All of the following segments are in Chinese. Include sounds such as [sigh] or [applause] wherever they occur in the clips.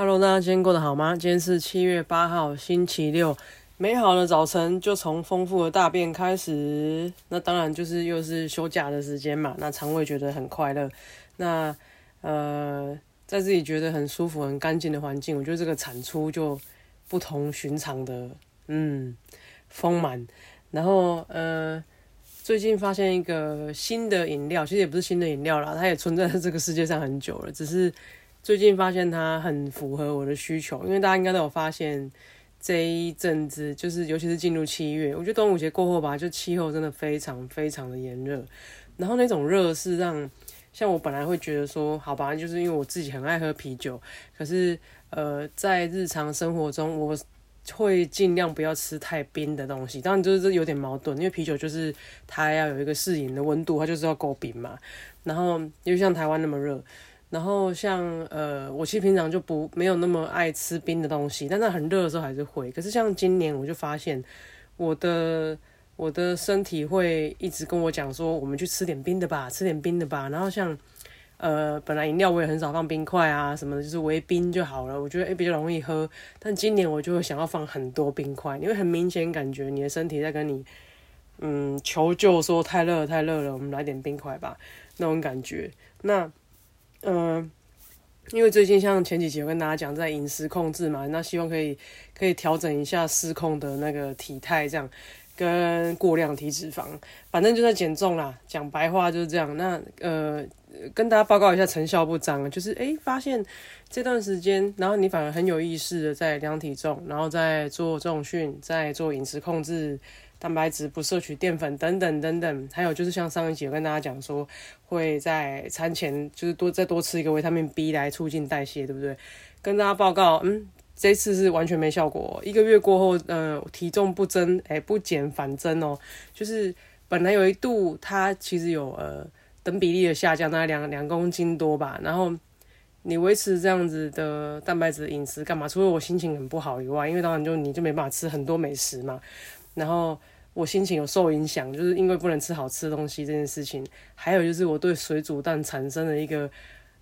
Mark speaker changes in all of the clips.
Speaker 1: Hello，大家今天过得好吗？今天是七月八号，星期六。美好的早晨就从丰富的大便开始。那当然就是又是休假的时间嘛。那肠胃觉得很快乐。那呃，在自己觉得很舒服、很干净的环境，我觉得这个产出就不同寻常的，嗯，丰满。然后呃，最近发现一个新的饮料，其实也不是新的饮料啦，它也存在在这个世界上很久了，只是最近发现它很符合我的需求。因为大家应该都有发现，这一阵子就是尤其是进入七月，我觉得端午节过后吧，就气候真的非常非常的炎热，然后那种热是让像我本来会觉得说，好吧，就是因为我自己很爱喝啤酒，可是呃，在日常生活中我。会尽量不要吃太冰的东西，当然就是有点矛盾，因为啤酒就是它要有一个适应的温度，它就是要够冰嘛。然后因为像台湾那么热，然后像呃，我其实平常就不没有那么爱吃冰的东西，但在很热的时候还是会。可是像今年我就发现我的我的身体会一直跟我讲说，我们去吃点冰的吧，吃点冰的吧。然后像。呃，本来饮料我也很少放冰块啊，什么的，就是微冰就好了。我觉得诶比较容易喝，但今年我就会想要放很多冰块，因为很明显感觉你的身体在跟你嗯求救，说太热太热了，我们来点冰块吧，那种感觉。那嗯，因为最近像前几集有跟大家讲在饮食控制嘛，那希望可以可以调整一下失控的那个体态，这样跟过量体脂肪，反正就在减重啦。讲白话就是这样。那呃。跟大家报告一下成效不彰，就是诶发现这段时间，然后你反而很有意识的在量体重，然后在做重训，在做饮食控制，蛋白质不摄取淀粉等等等等，还有就是像上一集有跟大家讲说，会在餐前就是多再多吃一个维他命 B 来促进代谢，对不对？跟大家报告，嗯，这次是完全没效果，一个月过后，呃，体重不增，诶不减反增哦，就是本来有一度它其实有呃。等比例的下降，大概两两公斤多吧。然后你维持这样子的蛋白质饮食干嘛？除了我心情很不好以外，因为当然就你就没办法吃很多美食嘛。然后我心情有受影响，就是因为不能吃好吃的东西这件事情。还有就是我对水煮蛋产生了一个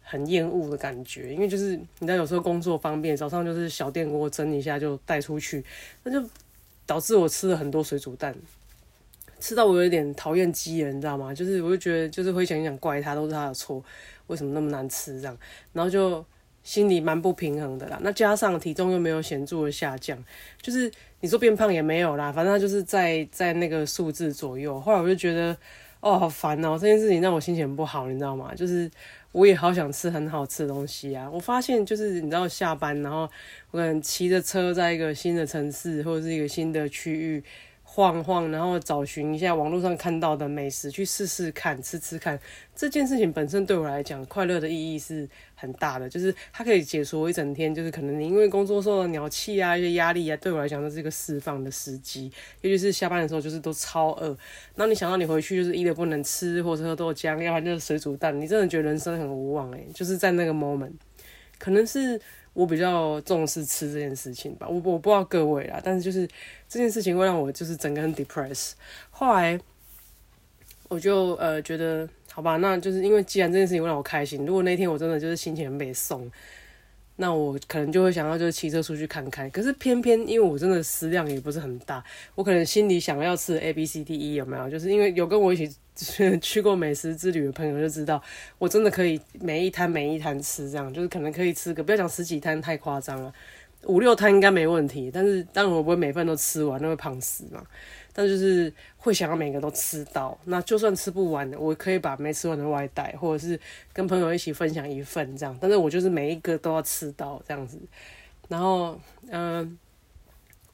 Speaker 1: 很厌恶的感觉，因为就是你知道有时候工作方便，早上就是小电锅蒸一下就带出去，那就导致我吃了很多水煮蛋。吃到我有点讨厌鸡了，你知道吗？就是我就觉得，就是会想想怪他，都是他的错，为什么那么难吃这样？然后就心里蛮不平衡的啦。那加上体重又没有显著的下降，就是你说变胖也没有啦，反正他就是在在那个数字左右。后来我就觉得，哦，好烦哦，这件事情让我心情不好，你知道吗？就是我也好想吃很好吃的东西啊。我发现就是你知道下班，然后我可能骑着车在一个新的城市或者是一个新的区域。晃晃，然后找寻一下网络上看到的美食，去试试看，吃吃看。这件事情本身对我来讲，快乐的意义是很大的，就是它可以解除我一整天，就是可能你因为工作受了鸟气啊，一些压力啊，对我来讲都是一个释放的时机。尤其是下班的时候，就是都超饿，然后你想到你回去就是一的不能吃，或者喝豆浆，要不然就是水煮蛋，你真的觉得人生很无望诶，就是在那个 moment，可能是。我比较重视吃这件事情吧，我我不知道各位啦，但是就是这件事情会让我就是整个人 depress。后来我就呃觉得，好吧，那就是因为既然这件事情会让我开心，如果那天我真的就是心情很被送，那我可能就会想要就是骑车出去看看。可是偏偏因为我真的食量也不是很大，我可能心里想要吃 A B C D E 有没有？就是因为有跟我一起。[laughs] 去过美食之旅的朋友就知道，我真的可以每一摊每一摊吃，这样就是可能可以吃个不要讲十几摊太夸张了，五六摊应该没问题。但是当然我不会每份都吃完，那会胖死嘛。但就是会想要每个都吃到，那就算吃不完的，我可以把没吃完的外带，或者是跟朋友一起分享一份这样。但是我就是每一个都要吃到这样子。然后嗯。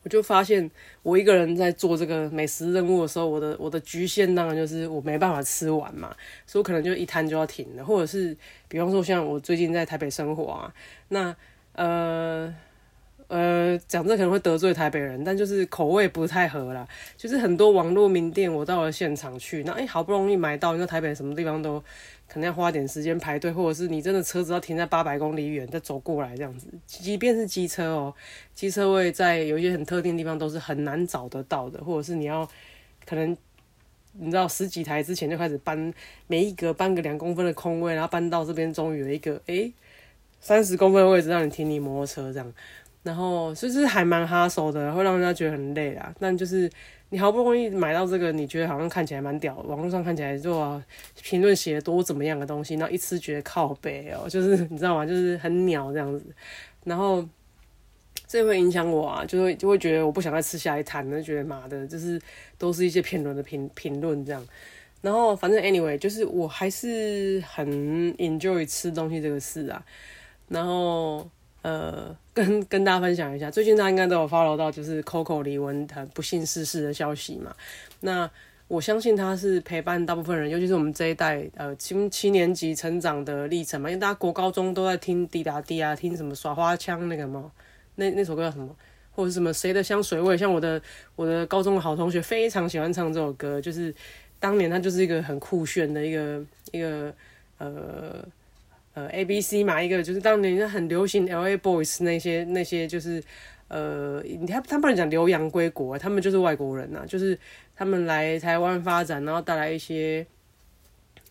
Speaker 1: 我就发现，我一个人在做这个美食任务的时候，我的我的局限当然就是我没办法吃完嘛，所以我可能就一摊就要停了，或者是比方说像我最近在台北生活啊，那呃呃讲这可能会得罪台北人，但就是口味不太合啦，就是很多网络名店我到了现场去，那哎好不容易买到，因为台北什么地方都。可能要花点时间排队，或者是你真的车子要停在八百公里远再走过来这样子。即便是机车哦，机车位在有一些很特定地方都是很难找得到的，或者是你要可能你知道十几台之前就开始搬，每一格搬个两公分的空位，然后搬到这边终于有一个诶三十公分的位置让你停你摩托车这样，然后就是还蛮哈手的，会让人家觉得很累啊。但就是你好不容易买到这个，你觉得好像看起来蛮屌，网络上看起来就评论写的多怎么样的东西，然后一吃觉得靠背哦，就是你知道吗？就是很鸟这样子，然后这会影响我啊，就会就会觉得我不想再吃下一摊，就觉得妈的，就是都是一些评论的评评论这样。然后反正 anyway，就是我还是很 enjoy 吃东西这个事啊。然后，呃，跟跟大家分享一下，[laughs] 最近大家应该都有 follow 到，就是 Coco 李玟她不幸逝世的消息嘛。那我相信他是陪伴大部分人，尤其是我们这一代，呃，七七年级成长的历程嘛。因为大家国高中都在听滴答滴啊，听什么耍花枪那个嘛，那那首歌叫什么？或者什么谁的香水味？像我的我的高中的好同学非常喜欢唱这首歌，就是当年他就是一个很酷炫的一个一个呃。呃，A B C 嘛，一个就是当年很流行 L A Boys 那些那些就是，呃，你看他不能讲留洋归国，他们就是外国人呐，就是他们来台湾发展，然后带来一些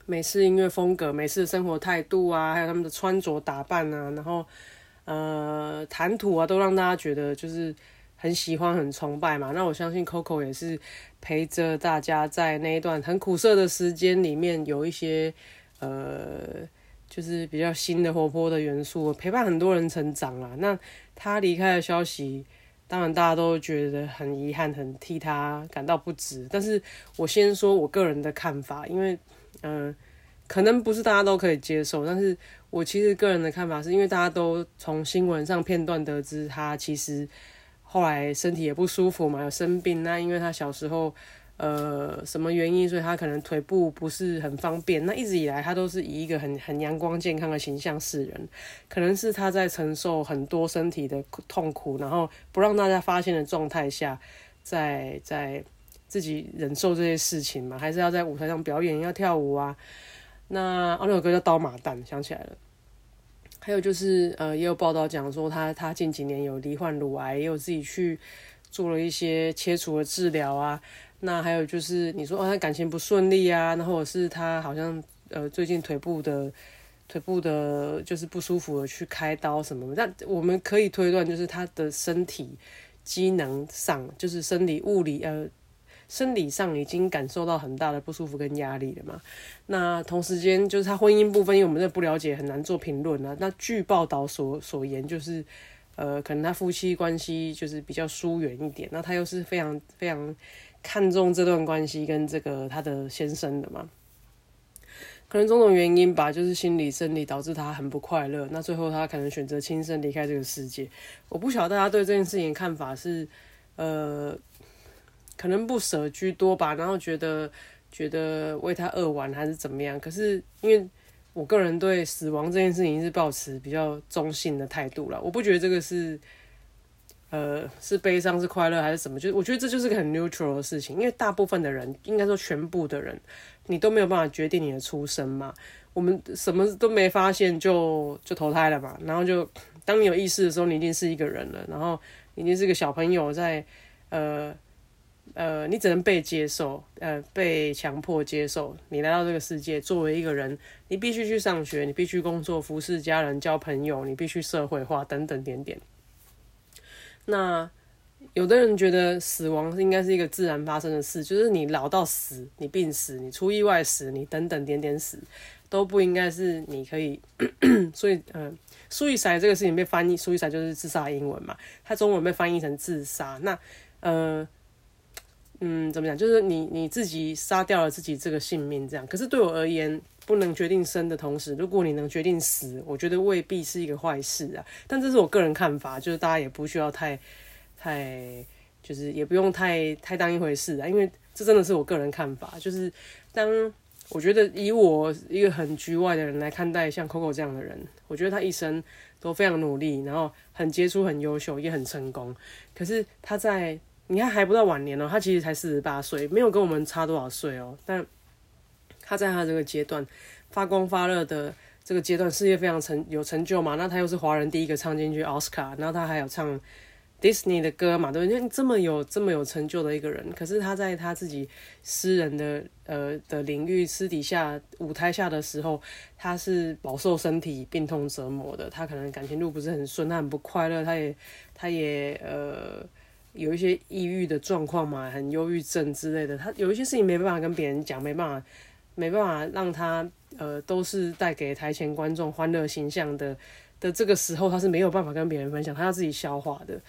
Speaker 1: 美式音乐风格、美式生活态度啊，还有他们的穿着打扮啊，然后呃谈吐啊，都让大家觉得就是很喜欢、很崇拜嘛。那我相信 Coco 也是陪着大家在那一段很苦涩的时间里面，有一些呃。就是比较新的活泼的元素，陪伴很多人成长啦。那他离开的消息，当然大家都觉得很遗憾，很替他感到不值。但是我先说我个人的看法，因为嗯，可能不是大家都可以接受。但是我其实个人的看法是，因为大家都从新闻上片段得知，他其实后来身体也不舒服嘛，有生病。那因为他小时候。呃，什么原因？所以他可能腿部不是很方便。那一直以来，他都是以一个很很阳光健康的形象示人。可能是他在承受很多身体的痛苦，然后不让大家发现的状态下，在在自己忍受这些事情嘛？还是要在舞台上表演，要跳舞啊？那哦，那首歌叫《刀马旦》，想起来了。还有就是，呃，也有报道讲说，他他近几年有罹患乳癌，也有自己去做了一些切除的治疗啊。那还有就是，你说哦，他感情不顺利啊，那或者是他好像呃最近腿部的腿部的，就是不舒服了，去开刀什么？那我们可以推断，就是他的身体机能上，就是生理物理呃生理上已经感受到很大的不舒服跟压力了嘛。那同时间就是他婚姻部分，因为我们这不了解，很难做评论啊。那据报道所所言，就是呃可能他夫妻关系就是比较疏远一点，那他又是非常非常。看重这段关系跟这个他的先生的嘛，可能种种原因吧，就是心理生理导致他很不快乐。那最后他可能选择轻生离开这个世界。我不晓得大家对这件事情看法是，呃，可能不舍居多吧，然后觉得觉得为他扼腕还是怎么样。可是因为我个人对死亡这件事情是保持比较中性的态度了，我不觉得这个是。呃，是悲伤是快乐还是什么？就我觉得这就是个很 neutral 的事情，因为大部分的人，应该说全部的人，你都没有办法决定你的出生嘛。我们什么都没发现就就投胎了嘛，然后就当你有意识的时候，你已经是一个人了，然后已经是个小朋友在呃呃，你只能被接受，呃，被强迫接受。你来到这个世界，作为一个人，你必须去上学，你必须工作，服侍家人，交朋友，你必须社会化，等等点点。那有的人觉得死亡应该是一个自然发生的事，就是你老到死，你病死，你出意外死，你等等点点死，都不应该是你可以。[coughs] 所以，嗯，suicide 这个事情被翻译苏一塞就是自杀英文嘛，它中文被翻译成自杀。那，呃，嗯，怎么讲？就是你你自己杀掉了自己这个性命，这样。可是对我而言，不能决定生的同时，如果你能决定死，我觉得未必是一个坏事啊。但这是我个人看法，就是大家也不需要太、太，就是也不用太太当一回事啊。因为这真的是我个人看法，就是当我觉得以我一个很局外的人来看待像 Coco 这样的人，我觉得他一生都非常努力，然后很杰出、很优秀，也很成功。可是他在你看还不到晚年哦，他其实才四十八岁，没有跟我们差多少岁哦，但。他在他这个阶段发光发热的这个阶段，事业非常成有成就嘛。那他又是华人第一个唱进去奥斯卡，然后他还有唱 Disney 的歌嘛，对不对？这么有这么有成就的一个人，可是他在他自己私人的呃的领域私底下舞台下的时候，他是饱受身体病痛折磨的。他可能感情路不是很顺，他很不快乐，他也他也呃有一些抑郁的状况嘛，很忧郁症之类的。他有一些事情没办法跟别人讲，没办法没办法让他呃都是带给台前观众欢乐形象的的这个时候，他是没有办法跟别人分享，他要自己消化的。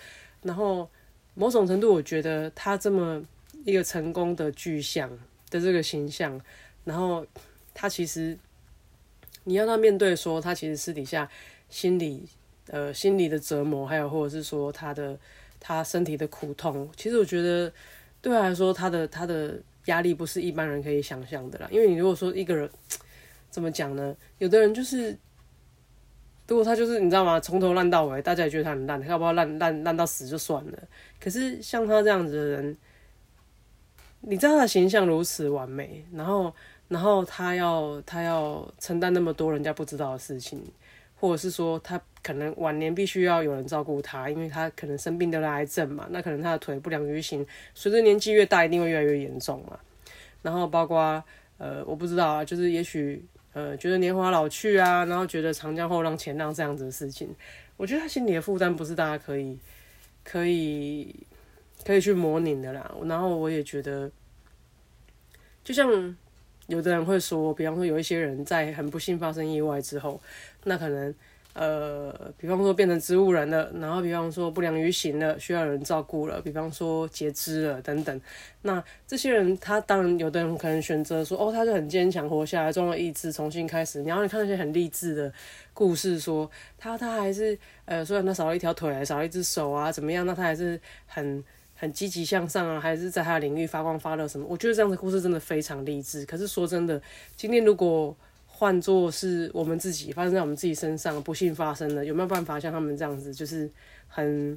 Speaker 1: 然后，某种程度，我觉得他这么一个成功的具象的这个形象，然后他其实，你要他面对说，他其实私底下心理呃心理的折磨，还有或者是说他的他身体的苦痛，其实我觉得对他来说，他的他的压力不是一般人可以想象的啦。因为你如果说一个人怎么讲呢？有的人就是。如果他就是你知道吗？从头烂到尾，大家也觉得他很烂，他要不要烂烂烂到死就算了。可是像他这样子的人，你知道他的形象如此完美，然后然后他要他要承担那么多人家不知道的事情，或者是说他可能晚年必须要有人照顾他，因为他可能生病得了癌症嘛，那可能他的腿不良于行，随着年纪越大，一定会越来越严重嘛。然后包括呃，我不知道啊，就是也许。呃，觉得年华老去啊，然后觉得长江后浪前浪这样子的事情，我觉得他心里的负担不是大家可以可以可以去模拟的啦。然后我也觉得，就像有的人会说，比方说有一些人在很不幸发生意外之后，那可能。呃，比方说变成植物人了，然后比方说不良于行了，需要人照顾了，比方说截肢了等等。那这些人，他当然有的人可能选择说，哦，他就很坚强，活下来，装了意志，重新开始。然后你看那些很励志的故事，说他他还是呃，虽然他少了一条腿，少了一只手啊，怎么样？那他还是很很积极向上啊，还是在他的领域发光发热什么？我觉得这样的故事真的非常励志。可是说真的，今天如果换作是我们自己发生在我们自己身上，不幸发生了，有没有办法像他们这样子，就是很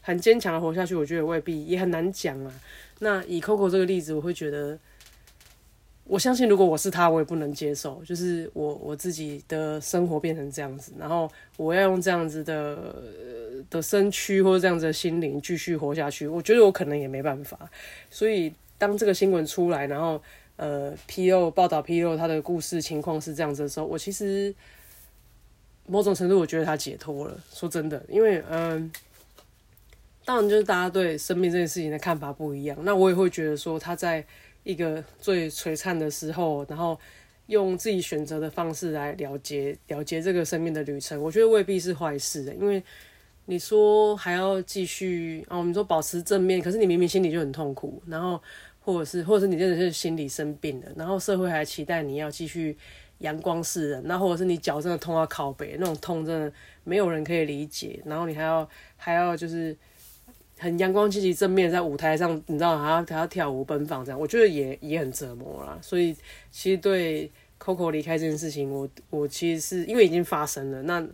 Speaker 1: 很坚强的活下去？我觉得未必，也很难讲啊。那以 Coco 这个例子，我会觉得，我相信如果我是他，我也不能接受，就是我我自己的生活变成这样子，然后我要用这样子的的身躯或者这样子的心灵继续活下去，我觉得我可能也没办法。所以当这个新闻出来，然后。呃，披露报道披露他的故事情况是这样子的时候，我其实某种程度我觉得他解脱了。说真的，因为嗯，当然就是大家对生命这件事情的看法不一样。那我也会觉得说，他在一个最璀璨的时候，然后用自己选择的方式来了结了结这个生命的旅程，我觉得未必是坏事的。因为你说还要继续啊，我们说保持正面，可是你明明心里就很痛苦，然后。或者是，或者是你真的是心理生病了，然后社会还期待你要继续阳光世人，那或者是你脚真的痛到靠背，那种痛真的没有人可以理解，然后你还要还要就是很阳光积极正面在舞台上，你知道他他要跳舞奔放这样，我觉得也也很折磨啦。所以其实对 Coco 离开这件事情，我我其实是因为已经发生了，那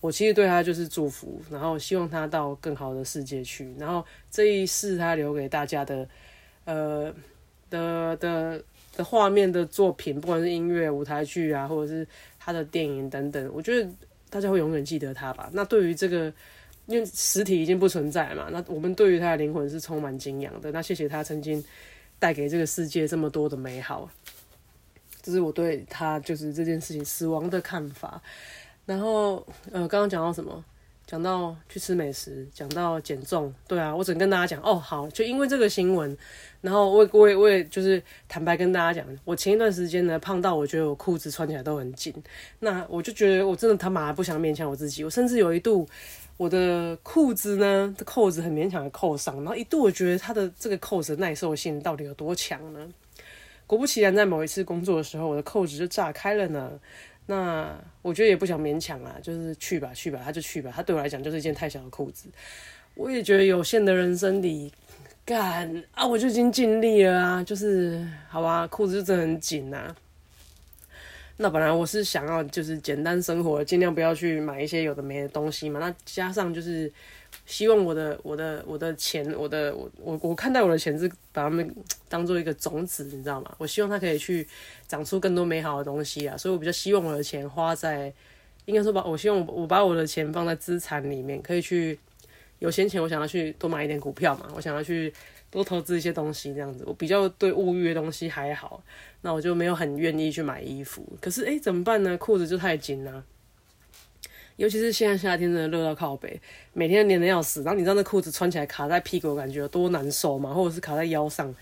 Speaker 1: 我其实对他就是祝福，然后希望他到更好的世界去，然后这一世他留给大家的。呃的的的画面的作品，不管是音乐、舞台剧啊，或者是他的电影等等，我觉得大家会永远记得他吧。那对于这个，因为实体已经不存在嘛，那我们对于他的灵魂是充满敬仰的。那谢谢他曾经带给这个世界这么多的美好，这是我对他就是这件事情死亡的看法。然后呃，刚刚讲到什么？讲到去吃美食，讲到减重，对啊，我只能跟大家讲哦，好，就因为这个新闻，然后我我也我也就是坦白跟大家讲，我前一段时间呢胖到我觉得我裤子穿起来都很紧，那我就觉得我真的他妈不想勉强我自己，我甚至有一度我的裤子呢的扣子很勉强的扣上，然后一度我觉得它的这个扣子耐受性到底有多强呢？果不其然，在某一次工作的时候，我的扣子就炸开了呢。那我觉得也不想勉强啊，就是去吧去吧，他就去吧。他对我来讲就是一件太小的裤子。我也觉得有限的人生里，干啊，我就已经尽力了啊，就是好吧，裤子就真的很紧呐。那本来我是想要就是简单生活，尽量不要去买一些有的没的东西嘛。那加上就是。希望我的我的我的钱，我的我我我看待我的钱是把它们当做一个种子，你知道吗？我希望它可以去长出更多美好的东西啊，所以我比较希望我的钱花在，应该说把，我希望我我把我的钱放在资产里面，可以去有闲钱，我想要去多买一点股票嘛，我想要去多投资一些东西，这样子。我比较对物欲的东西还好，那我就没有很愿意去买衣服。可是诶，怎么办呢？裤子就太紧了，尤其是现在夏天真的热到靠北，每天黏的要死。然后你知道那裤子穿起来卡在屁股，感觉有多难受吗？或者是卡在腰上，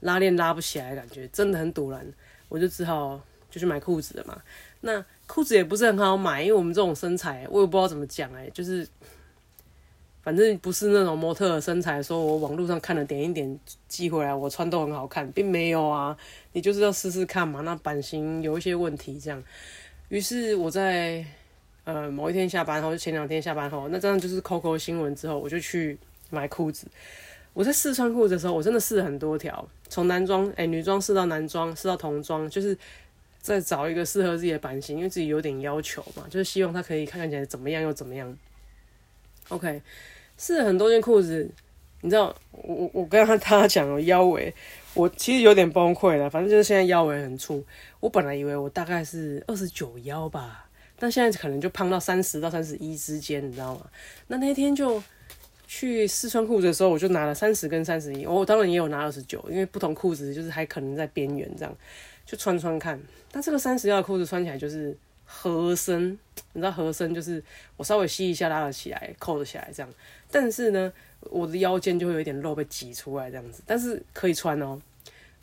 Speaker 1: 拉链拉不起来，感觉真的很堵然。我就只好就去买裤子了嘛。那裤子也不是很好买，因为我们这种身材，我也不知道怎么讲哎，就是反正不是那种模特身材，说我网络上看了点一点寄回来，我穿都很好看，并没有啊。你就是要试试看嘛，那版型有一些问题这样。于是我在呃某一天下班后，就前两天下班后，那这样就是 COCO 新闻之后，我就去买裤子。我在试穿裤子的时候，我真的试了很多条，从男装哎女装试到男装，试到童装，就是。再找一个适合自己的版型，因为自己有点要求嘛，就是希望它可以看起来怎么样又怎么样。OK，试了很多件裤子，你知道，我我跟他他讲了腰围，我其实有点崩溃了。反正就是现在腰围很粗，我本来以为我大概是二十九腰吧，但现在可能就胖到三十到三十一之间，你知道吗？那那天就去试穿裤子的时候，我就拿了三十跟三十一，我当然也有拿二十九，因为不同裤子就是还可能在边缘这样。就穿穿看，但这个三十腰的裤子穿起来就是合身，你知道合身就是我稍微吸一下拉得起来，扣得起来这样。但是呢，我的腰间就会有一点肉被挤出来这样子，但是可以穿哦。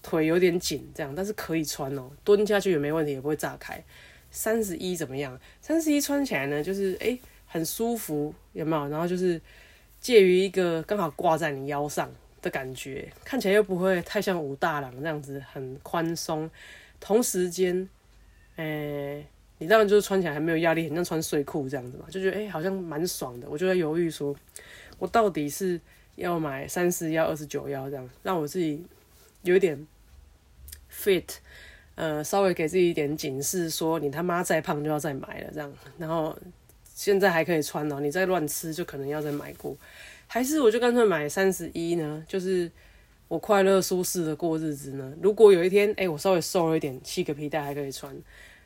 Speaker 1: 腿有点紧这样，但是可以穿哦，蹲下去也没问题，也不会炸开。三十一怎么样？三十一穿起来呢，就是诶很舒服，有没有？然后就是介于一个刚好挂在你腰上。的感觉看起来又不会太像武大郎这样子很宽松，同时间，诶，你当然就是穿起来还没有压力，很像穿睡裤这样子嘛，就觉得诶好像蛮爽的。我就在犹豫说，我到底是要买三十幺、二十九幺这样，让我自己有一点 fit，呃，稍微给自己一点警示，说你他妈再胖就要再买了这样，然后现在还可以穿哦，你再乱吃就可能要再买过。还是我就干脆买三十一呢？就是我快乐舒适的过日子呢。如果有一天，哎，我稍微瘦了一点，系个皮带还可以穿。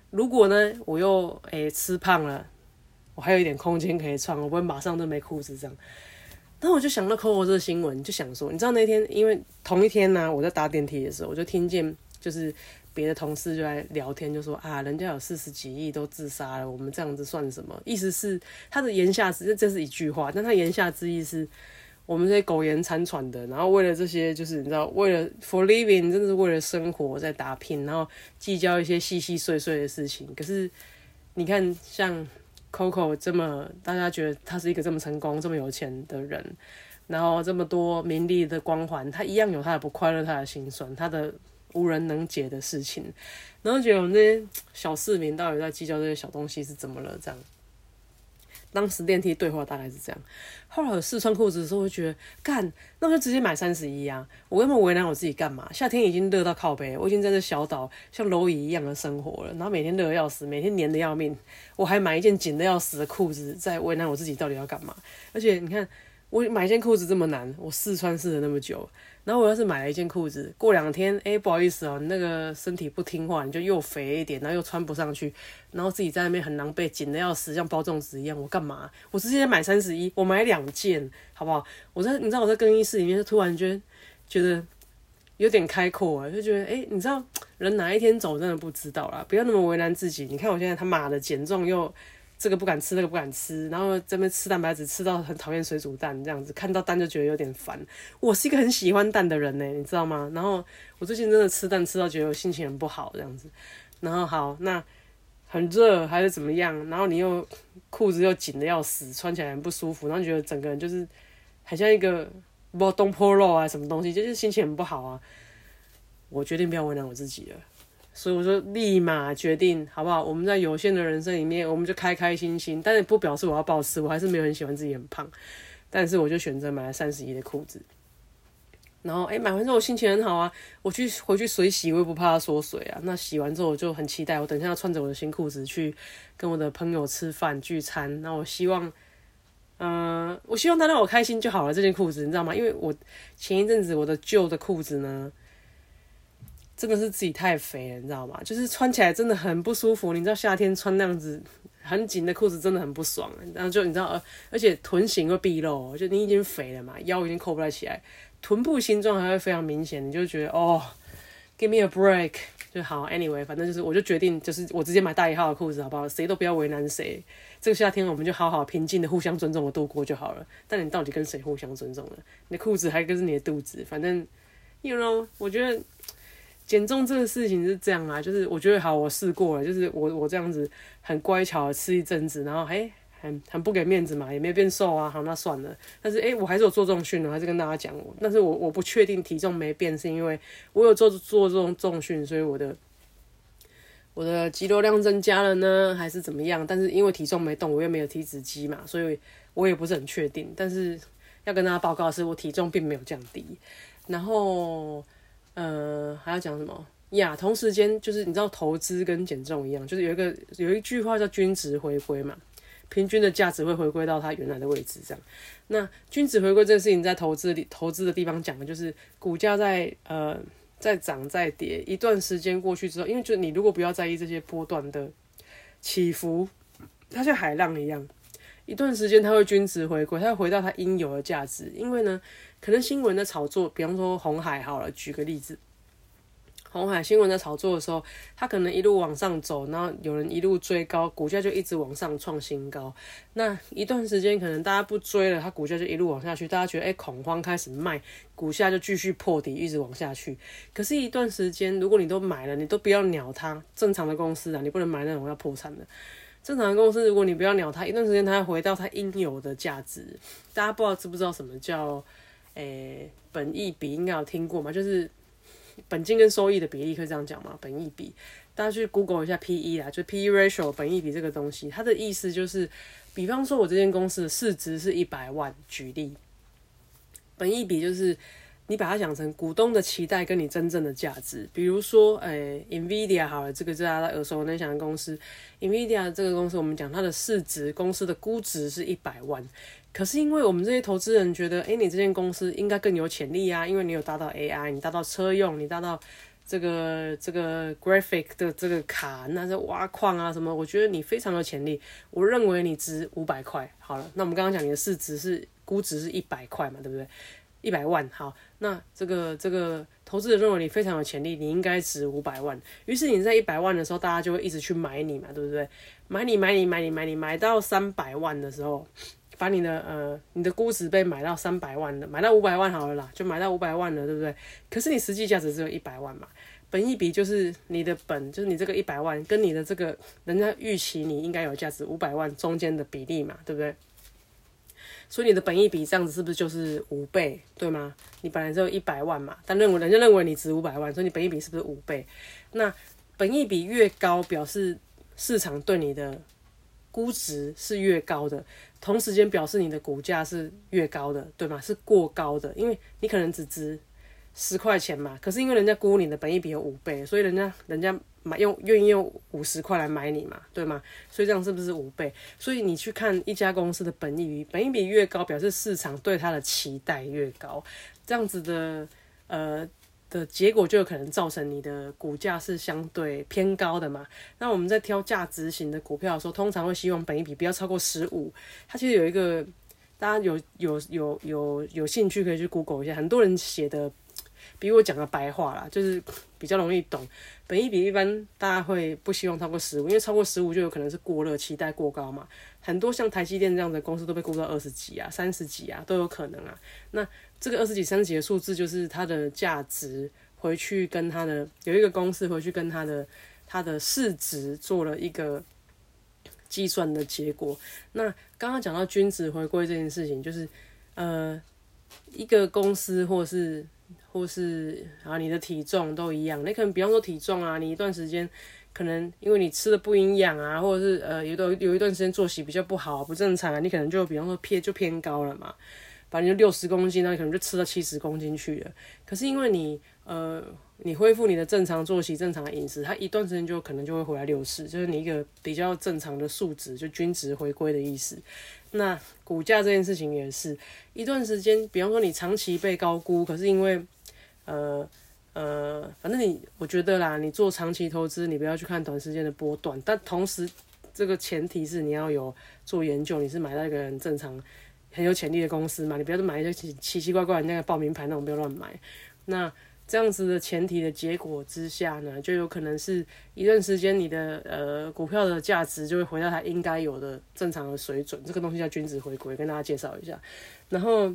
Speaker 1: 如果呢，我又诶吃胖了，我还有一点空间可以穿，我不会马上就没裤子这样。那我就想到 Coco 这个新闻，就想说，你知道那天，因为同一天呢，我在搭电梯的时候，我就听见就是。别的同事就在聊天，就说啊，人家有四十几亿都自杀了，我们这样子算什么？意思是他的言下之，这是一句话，但他言下之意是，我们这些苟延残喘的，然后为了这些，就是你知道，为了 for living，真的是为了生活在打拼，然后计较一些细细碎碎的事情。可是你看，像 Coco 这么，大家觉得他是一个这么成功、这么有钱的人，然后这么多名利的光环，他一样有他的不快乐，他的心酸，他的。无人能解的事情，然后觉得我们这些小市民到底在计较这些小东西是怎么了？这样，当时电梯对话大概是这样。后来我试穿裤子的时候，我觉得干，那就直接买三十一啊！我根本为难我自己干嘛？夏天已经热到靠背，我已经在这小岛像蝼蚁一样的生活了，然后每天热的要死，每天黏的要命，我还买一件紧的要死的裤子，在为难我自己到底要干嘛？而且你看，我买一件裤子这么难，我试穿试了那么久。然后我要是买了一件裤子，过两天，哎，不好意思哦，那个身体不听话，你就又肥一点，然后又穿不上去，然后自己在那边很狼狈，紧的要死，像包粽子一样。我干嘛？我直接买三十一，我买两件，好不好？我在，你知道我在更衣室里面，就突然间觉得有点开阔啊，就觉得，哎，你知道人哪一天走，真的不知道啦，不要那么为难自己。你看我现在他妈的减重又。这个不敢吃，那个不敢吃，然后这边吃蛋白质吃到很讨厌水煮蛋这样子，看到蛋就觉得有点烦。我是一个很喜欢蛋的人呢，你知道吗？然后我最近真的吃蛋吃到觉得我心情很不好这样子。然后好，那很热还是怎么样？然后你又裤子又紧的要死，穿起来很不舒服，然后觉得整个人就是很像一个不东坡肉啊什么东西，就是心情很不好啊。我决定不要为难我自己了。所以我说，立马决定，好不好？我们在有限的人生里面，我们就开开心心。但是不表示我要暴吃，我还是没有很喜欢自己很胖。但是我就选择买了三十一的裤子。然后，哎，买完之后我心情很好啊。我去回去水洗，我也不怕它缩水啊。那洗完之后我就很期待，我等一下要穿着我的新裤子去跟我的朋友吃饭聚餐。那我希望，嗯，我希望他让我开心就好了。这件裤子你知道吗？因为我前一阵子我的旧的裤子呢。真的是自己太肥了，你知道吗？就是穿起来真的很不舒服。你知道夏天穿那样子很紧的裤子真的很不爽。然后就你知道，而且臀型会毕露，就你已经肥了嘛，腰已经扣不起来，臀部形状还会非常明显，你就觉得哦，give me a break 就好。Anyway，反正就是我就决定就是我直接买大一号的裤子好不好？谁都不要为难谁。这个夏天我们就好好平静的互相尊重的度过就好了。但你到底跟谁互相尊重了？你的裤子还跟是你的肚子？反正，you know，我觉得。减重这个事情是这样啊，就是我觉得好，我试过了，就是我我这样子很乖巧的吃一阵子，然后哎，很很不给面子嘛，也没变瘦啊，好那算了。但是哎，我还是有做重训的，还是跟大家讲，但是我我不确定体重没变，是因为我有做做这种重训，所以我的我的肌肉量增加了呢，还是怎么样？但是因为体重没动，我又没有体脂机嘛，所以我也不是很确定。但是要跟大家报告的是，我体重并没有降低，然后。呃，还要讲什么呀？同时间就是你知道投资跟减重一样，就是有一个有一句话叫均值回归嘛，平均的价值会回归到它原来的位置，这样。那均值回归这个事情在投资里投资的地方讲的就是股价在呃在涨在跌一段时间过去之后，因为就你如果不要在意这些波段的起伏，它像海浪一样，一段时间它会均值回归，它会回到它应有的价值，因为呢。可能新闻的炒作，比方说红海好了，举个例子，红海新闻在炒作的时候，它可能一路往上走，然后有人一路追高，股价就一直往上创新高。那一段时间可能大家不追了，它股价就一路往下去，大家觉得哎恐慌开始卖，股价就继续破底，一直往下去。可是，一段时间如果你都买了，你都不要鸟它，正常的公司啊，你不能买那种要破产的。正常的公司，如果你不要鸟它，一段时间它会回到它应有的价值。大家不知道知不知道什么叫？诶，本益比应该有听过嘛？就是本金跟收益的比例可以这样讲吗？本益比，大家去 Google 一下 P/E 啦，就 P/E ratio 本益比这个东西，它的意思就是，比方说我这间公司的市值是一百万，举例，本益比就是你把它想成股东的期待跟你真正的价值。比如说，诶，Nvidia 好了，这个是大家耳熟能详的公司，Nvidia 这个公司，我们讲它的市值，公司的估值是一百万。可是因为我们这些投资人觉得，哎，你这间公司应该更有潜力啊，因为你有达到 AI，你达到车用，你达到这个这个 graphic 的这个卡，那是挖矿啊什么，我觉得你非常有潜力。我认为你值五百块。好了，那我们刚刚讲你的市值是估值是一百块嘛，对不对？一百万。好，那这个这个投资者认为你非常有潜力，你应该值五百万。于是你在一百万的时候，大家就会一直去买你嘛，对不对？买你买你买你买你买到三百万的时候。把你的呃，你的估值被买到三百万的，买到五百万好了啦，就买到五百万了，对不对？可是你实际价值只有一百万嘛，本一笔就是你的本，就是你这个一百万跟你的这个人家预期你应该有价值五百万中间的比例嘛，对不对？所以你的本益比这样子是不是就是五倍，对吗？你本来只有一百万嘛，但认为人家认为你值五百万，所以你本益比是不是五倍？那本益比越高，表示市场对你的估值是越高的。同时间表示你的股价是越高的，对吗？是过高的，因为你可能只值十块钱嘛，可是因为人家估你的本益比有五倍，所以人家人家买用愿意用五十块来买你嘛，对吗？所以这样是不是五倍？所以你去看一家公司的本益比，本益比越高，表示市场对它的期待越高，这样子的呃。的结果就有可能造成你的股价是相对偏高的嘛？那我们在挑价值型的股票的时候，通常会希望本益比不要超过十五。它其实有一个，大家有有有有有兴趣可以去 Google 一下，很多人写的比我讲的白话啦，就是比较容易懂。本一比一般大家会不希望超过十五，因为超过十五就有可能是过热，期待过高嘛。很多像台积电这样的公司都被估到二十几啊、三十几啊都有可能啊。那这个二十几、三十几的数字，就是它的价值回去跟它的有一个公式回去跟它的它的市值做了一个计算的结果。那刚刚讲到均值回归这件事情，就是呃一个公司或是或是啊你的体重都一样，你可能比方说体重啊，你一段时间可能因为你吃的不营养啊，或者是呃有段有一段时间作息比较不好不正常啊，你可能就比方说偏就偏高了嘛。反正就六十公斤，那可能就吃到七十公斤去了。可是因为你呃，你恢复你的正常作息、正常的饮食，它一段时间就可能就会回来六十，就是你一个比较正常的数值，就均值回归的意思。那股价这件事情也是一段时间，比方说你长期被高估，可是因为呃呃，反正你我觉得啦，你做长期投资，你不要去看短时间的波段，但同时这个前提是你要有做研究，你是买到一个很正常、很有潜力的公司嘛，你不要买一些奇奇奇怪怪的那个报名牌那种，不要乱买。那这样子的前提的结果之下呢，就有可能是一段时间你的呃股票的价值就会回到它应该有的正常的水准。这个东西叫均值回归，跟大家介绍一下。然后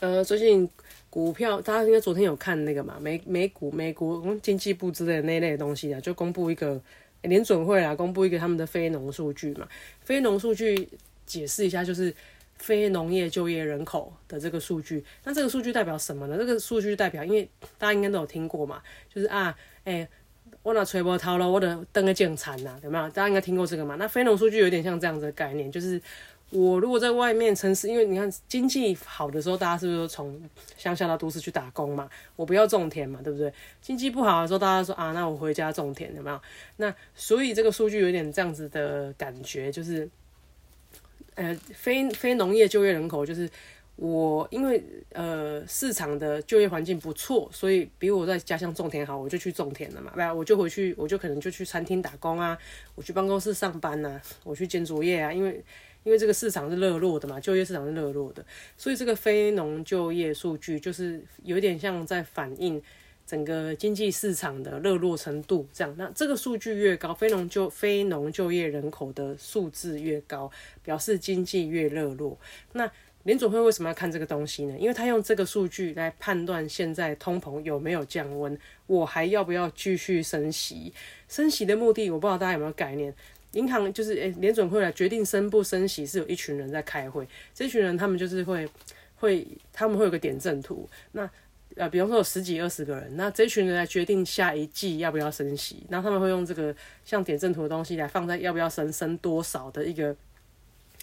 Speaker 1: 呃，最近股票大家应该昨天有看那个嘛，美美股、美国经济部之类的那类的东西啊，就公布一个联准会啊，公布一个他们的非农数据嘛。非农数据解释一下就是。非农业就业人口的这个数据，那这个数据代表什么呢？这个数据代表，因为大家应该都有听过嘛，就是啊，哎，我拿锤波涛了，我的登个建产呐，有没有？大家应该听过这个嘛？那非农数据有点像这样子的概念，就是我如果在外面城市，因为你看经济好的时候，大家是不是从乡下到都市去打工嘛？我不要种田嘛，对不对？经济不好的时候，大家说啊，那我回家种田，有没有？那所以这个数据有点这样子的感觉，就是。呃，非非农业就业人口就是我，因为呃市场的就业环境不错，所以比我在家乡种田好，我就去种田了嘛。不然我就回去，我就可能就去餐厅打工啊，我去办公室上班呐，我去建筑业啊。因为因为这个市场是热络的嘛，就业市场是热络的，所以这个非农就业数据就是有点像在反映。整个经济市场的热络程度，这样，那这个数据越高，非农就非农就业人口的数字越高，表示经济越热络。那联总会为什么要看这个东西呢？因为他用这个数据来判断现在通膨有没有降温，我还要不要继续升息？升息的目的，我不知道大家有没有概念。银行就是诶，联总会来决定升不升息，是有一群人在开会，这群人他们就是会会他们会有个点阵图，那。呃，比方说有十几二十个人，那这群人来决定下一季要不要升息，那他们会用这个像点阵图的东西来放在要不要升升多少的一个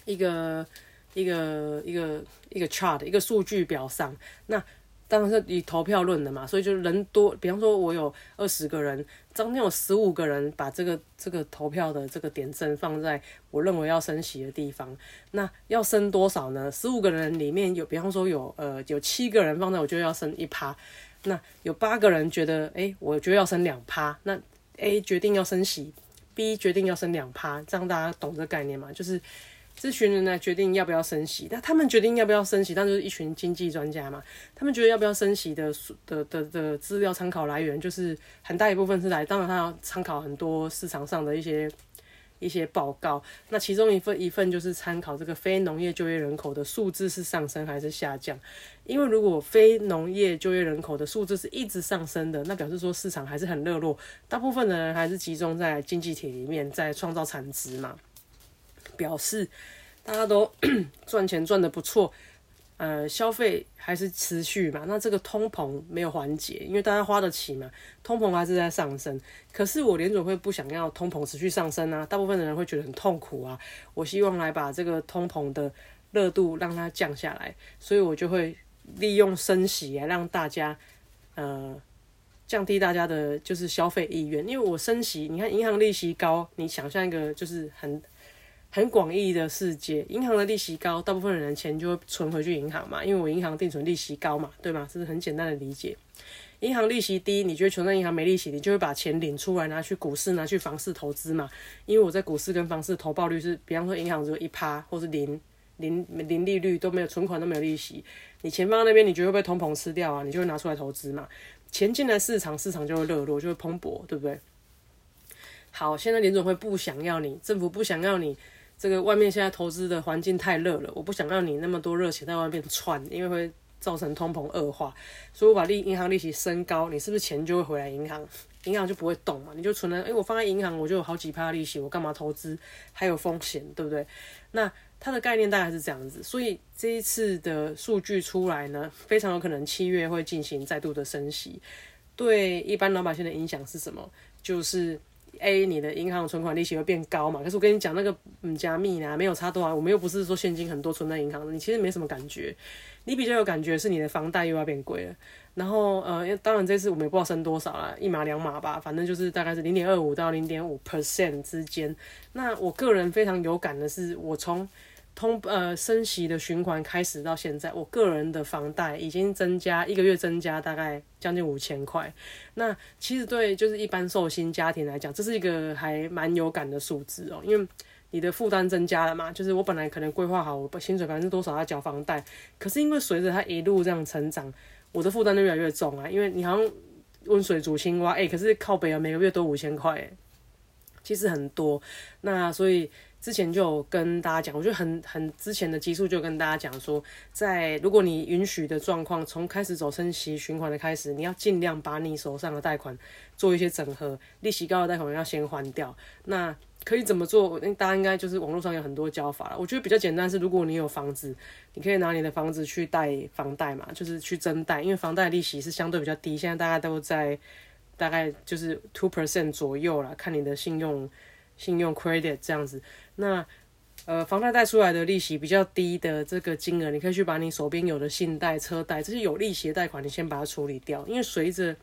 Speaker 1: 一个一个一个一个 chart 一个数据表上，那。当然是以投票论的嘛，所以就人多，比方说我有二十个人，中间有十五个人把这个这个投票的这个点阵放在我认为要升息的地方，那要升多少呢？十五个人里面有，比方说有呃有七个人放在我觉得要升一趴，那有八个人觉得哎我觉得要升两趴，那 A 决定要升息，B 决定要升两趴，这样大家懂这概念吗？就是。这群人来决定要不要升息，但他们决定要不要升息，但就是一群经济专家嘛。他们觉得要不要升息的的的的资料参考来源，就是很大一部分是来，当然他要参考很多市场上的一些一些报告。那其中一份一份就是参考这个非农业就业人口的数字是上升还是下降。因为如果非农业就业人口的数字是一直上升的，那表示说市场还是很热络，大部分的人还是集中在经济体里面，在创造产值嘛。表示大家都 [clears throat] 赚钱赚的不错，呃，消费还是持续嘛。那这个通膨没有缓解，因为大家花得起嘛，通膨还是在上升。可是我联总会不想要通膨持续上升啊，大部分的人会觉得很痛苦啊。我希望来把这个通膨的热度让它降下来，所以我就会利用升息来让大家呃降低大家的就是消费意愿。因为我升息，你看银行利息高，你想象一个就是很。很广义的世界，银行的利息高，大部分人的钱就会存回去银行嘛，因为我银行定存利息高嘛，对吗？这是很简单的理解。银行利息低，你觉得存在银行没利息，你就会把钱领出来拿去股市，拿去房市投资嘛。因为我在股市跟房市投报率是，比方说银行只有一趴，或是零零零利率都没有，存款都没有利息，你钱放在那边，你觉得会被通膨吃掉啊？你就会拿出来投资嘛。钱进来市场，市场就会热络，就会蓬勃，对不对？好，现在联总会不想要你，政府不想要你。这个外面现在投资的环境太热了，我不想让你那么多热钱在外面窜，因为会造成通膨恶化，所以我把利银行利息升高，你是不是钱就会回来银行，银行就不会动嘛？你就存了，哎，我放在银行我就有好几趴利息，我干嘛投资？还有风险，对不对？那它的概念大概是这样子，所以这一次的数据出来呢，非常有可能七月会进行再度的升息，对一般老百姓的影响是什么？就是。A，你的银行存款利息会变高嘛？可是我跟你讲，那个嗯加密呢，没有差多少。我们又不是说现金很多存在银行，你其实没什么感觉。你比较有感觉是你的房贷又要变贵了。然后呃，当然这次我们也不知道升多少了，一码两码吧，反正就是大概是零点二五到零点五 percent 之间。那我个人非常有感的是，我从通呃升息的循环开始到现在，我个人的房贷已经增加一个月增加大概将近五千块。那其实对就是一般寿星家庭来讲，这是一个还蛮有感的数字哦，因为你的负担增加了嘛。就是我本来可能规划好我薪水百分之多少要缴房贷，可是因为随着它一路这样成长，我的负担就越来越重啊。因为你好像温水煮青蛙，哎，可是靠北啊，每个月都五千块，哎。其实很多，那所以之前就有跟大家讲，我觉得很很之前的基数就跟大家讲说，在如果你允许的状况，从开始走升息循环的开始，你要尽量把你手上的贷款做一些整合，利息高的贷款要先还掉。那可以怎么做？大家应该就是网络上有很多教法了。我觉得比较简单是，如果你有房子，你可以拿你的房子去贷房贷嘛，就是去增贷，因为房贷利息是相对比较低，现在大家都在。大概就是 two percent 左右啦，看你的信用信用 credit 这样子。那呃，房贷贷出来的利息比较低的这个金额，你可以去把你手边有的信贷、车贷这些有利息的贷款，你先把它处理掉。因为随着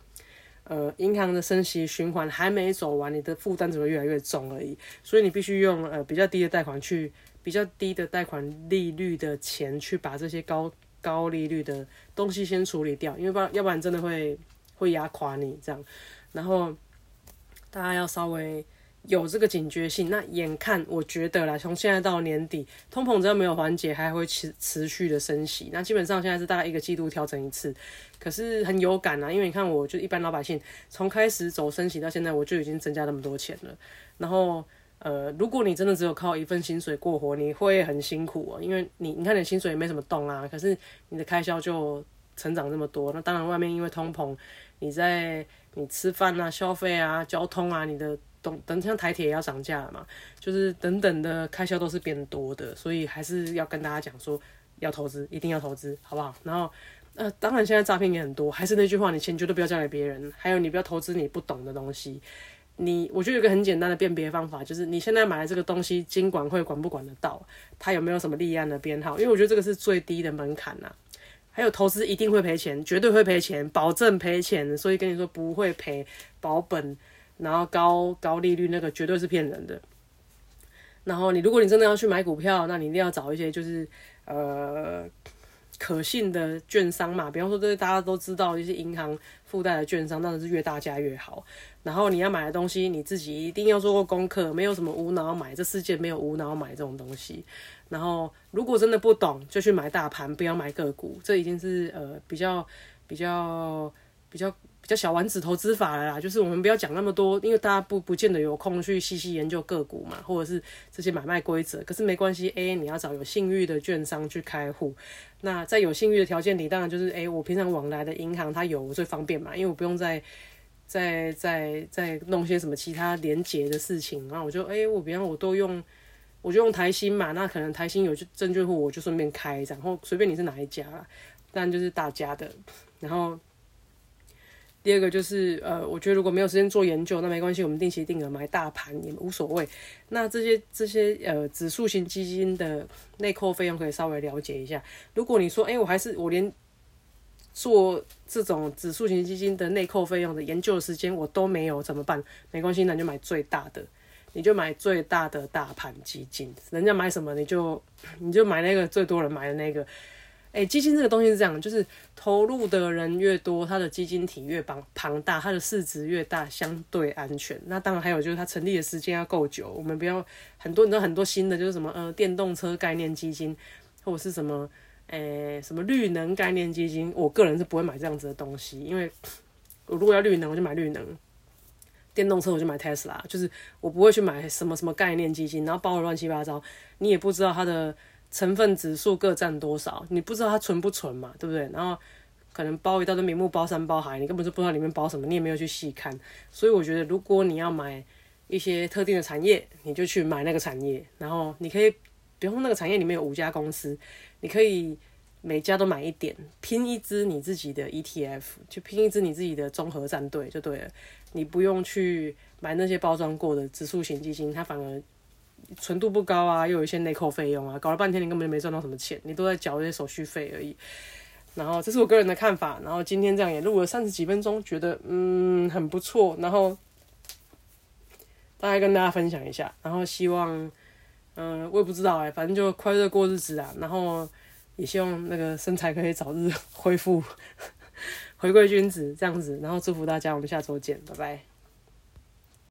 Speaker 1: 呃银行的升息循环还没走完，你的负担只会越来越重而已。所以你必须用呃比较低的贷款去比较低的贷款利率的钱去把这些高高利率的东西先处理掉，因为不然要不然真的会。会压垮你这样，然后大家要稍微有这个警觉性。那眼看我觉得啦，从现在到年底，通膨只要没有缓解，还会持持续的升息。那基本上现在是大概一个季度调整一次，可是很有感啊，因为你看，我就一般老百姓，从开始走升息到现在，我就已经增加那么多钱了。然后呃，如果你真的只有靠一份薪水过活，你会很辛苦哦，因为你你看你薪水也没什么动啊，可是你的开销就成长这么多。那当然外面因为通膨。你在你吃饭啊、消费啊、交通啊，你的等等像台铁也要涨价了嘛，就是等等的开销都是变多的，所以还是要跟大家讲说，要投资，一定要投资，好不好？然后，呃，当然现在诈骗也很多，还是那句话，你钱绝对不要交给别人，还有你不要投资你不懂的东西。你，我觉得有个很简单的辨别方法，就是你现在买的这个东西，经管会管不管得到？它有没有什么立案的编号？因为我觉得这个是最低的门槛呐。还有投资一定会赔钱，绝对会赔钱，保证赔钱，所以跟你说不会赔，保本，然后高高利率那个绝对是骗人的。然后你如果你真的要去买股票，那你一定要找一些就是呃可信的券商嘛，比方说这些大家都知道一些银行附带的券商，当然是越大家越好。然后你要买的东西，你自己一定要做过功课，没有什么无脑买，这世界没有无脑买这种东西。然后，如果真的不懂，就去买大盘，不要买个股。这已经是呃比较比较比较比较比较小丸子投资法了啦。就是我们不要讲那么多，因为大家不不见得有空去细细研究个股嘛，或者是这些买卖规则。可是没关系，A 你要找有信誉的券商去开户。那在有信誉的条件里，当然就是诶，我平常往来的银行它有最方便嘛，因为我不用再再再再弄些什么其他连结的事情。然后我就诶，我比方我都用。我就用台新嘛，那可能台新有证券户，我就顺便开，然后随便你是哪一家，但就是大家的。然后第二个就是呃，我觉得如果没有时间做研究，那没关系，我们定期定额买大盘也无所谓。那这些这些呃指数型基金的内扣费用可以稍微了解一下。如果你说，哎，我还是我连做这种指数型基金的内扣费用的研究时间我都没有，怎么办？没关系，那你就买最大的。你就买最大的大盘基金，人家买什么你就你就买那个最多人买的那个。哎，基金这个东西是这样，就是投入的人越多，它的基金体越庞庞大，它的市值越大，相对安全。那当然还有就是它成立的时间要够久，我们不要很多你知道很多新的就是什么呃电动车概念基金，或者是什么诶什么绿能概念基金，我个人是不会买这样子的东西，因为我如果要绿能，我就买绿能。电动车我就买 Tesla，就是我不会去买什么什么概念基金，然后包的乱七八糟，你也不知道它的成分指数各占多少，你不知道它纯不纯嘛，对不对？然后可能包一大堆名目包山包海，你根本就不知道里面包什么，你也没有去细看。所以我觉得，如果你要买一些特定的产业，你就去买那个产业，然后你可以，比方说那个产业里面有五家公司，你可以。每家都买一点，拼一支你自己的 ETF，就拼一支你自己的综合战队就对了。你不用去买那些包装过的指数型基金，它反而纯度不高啊，又有一些内扣费用啊，搞了半天你根本就没赚到什么钱，你都在缴一些手续费而已。然后这是我个人的看法，然后今天这样也录了三十几分钟，觉得嗯很不错，然后大概跟大家分享一下，然后希望。嗯，我也不知道哎，反正就快乐过日子啊。然后也希望那个身材可以早日恢复，[laughs] 回归君子这样子。然后祝福大家，我们下周见，拜拜。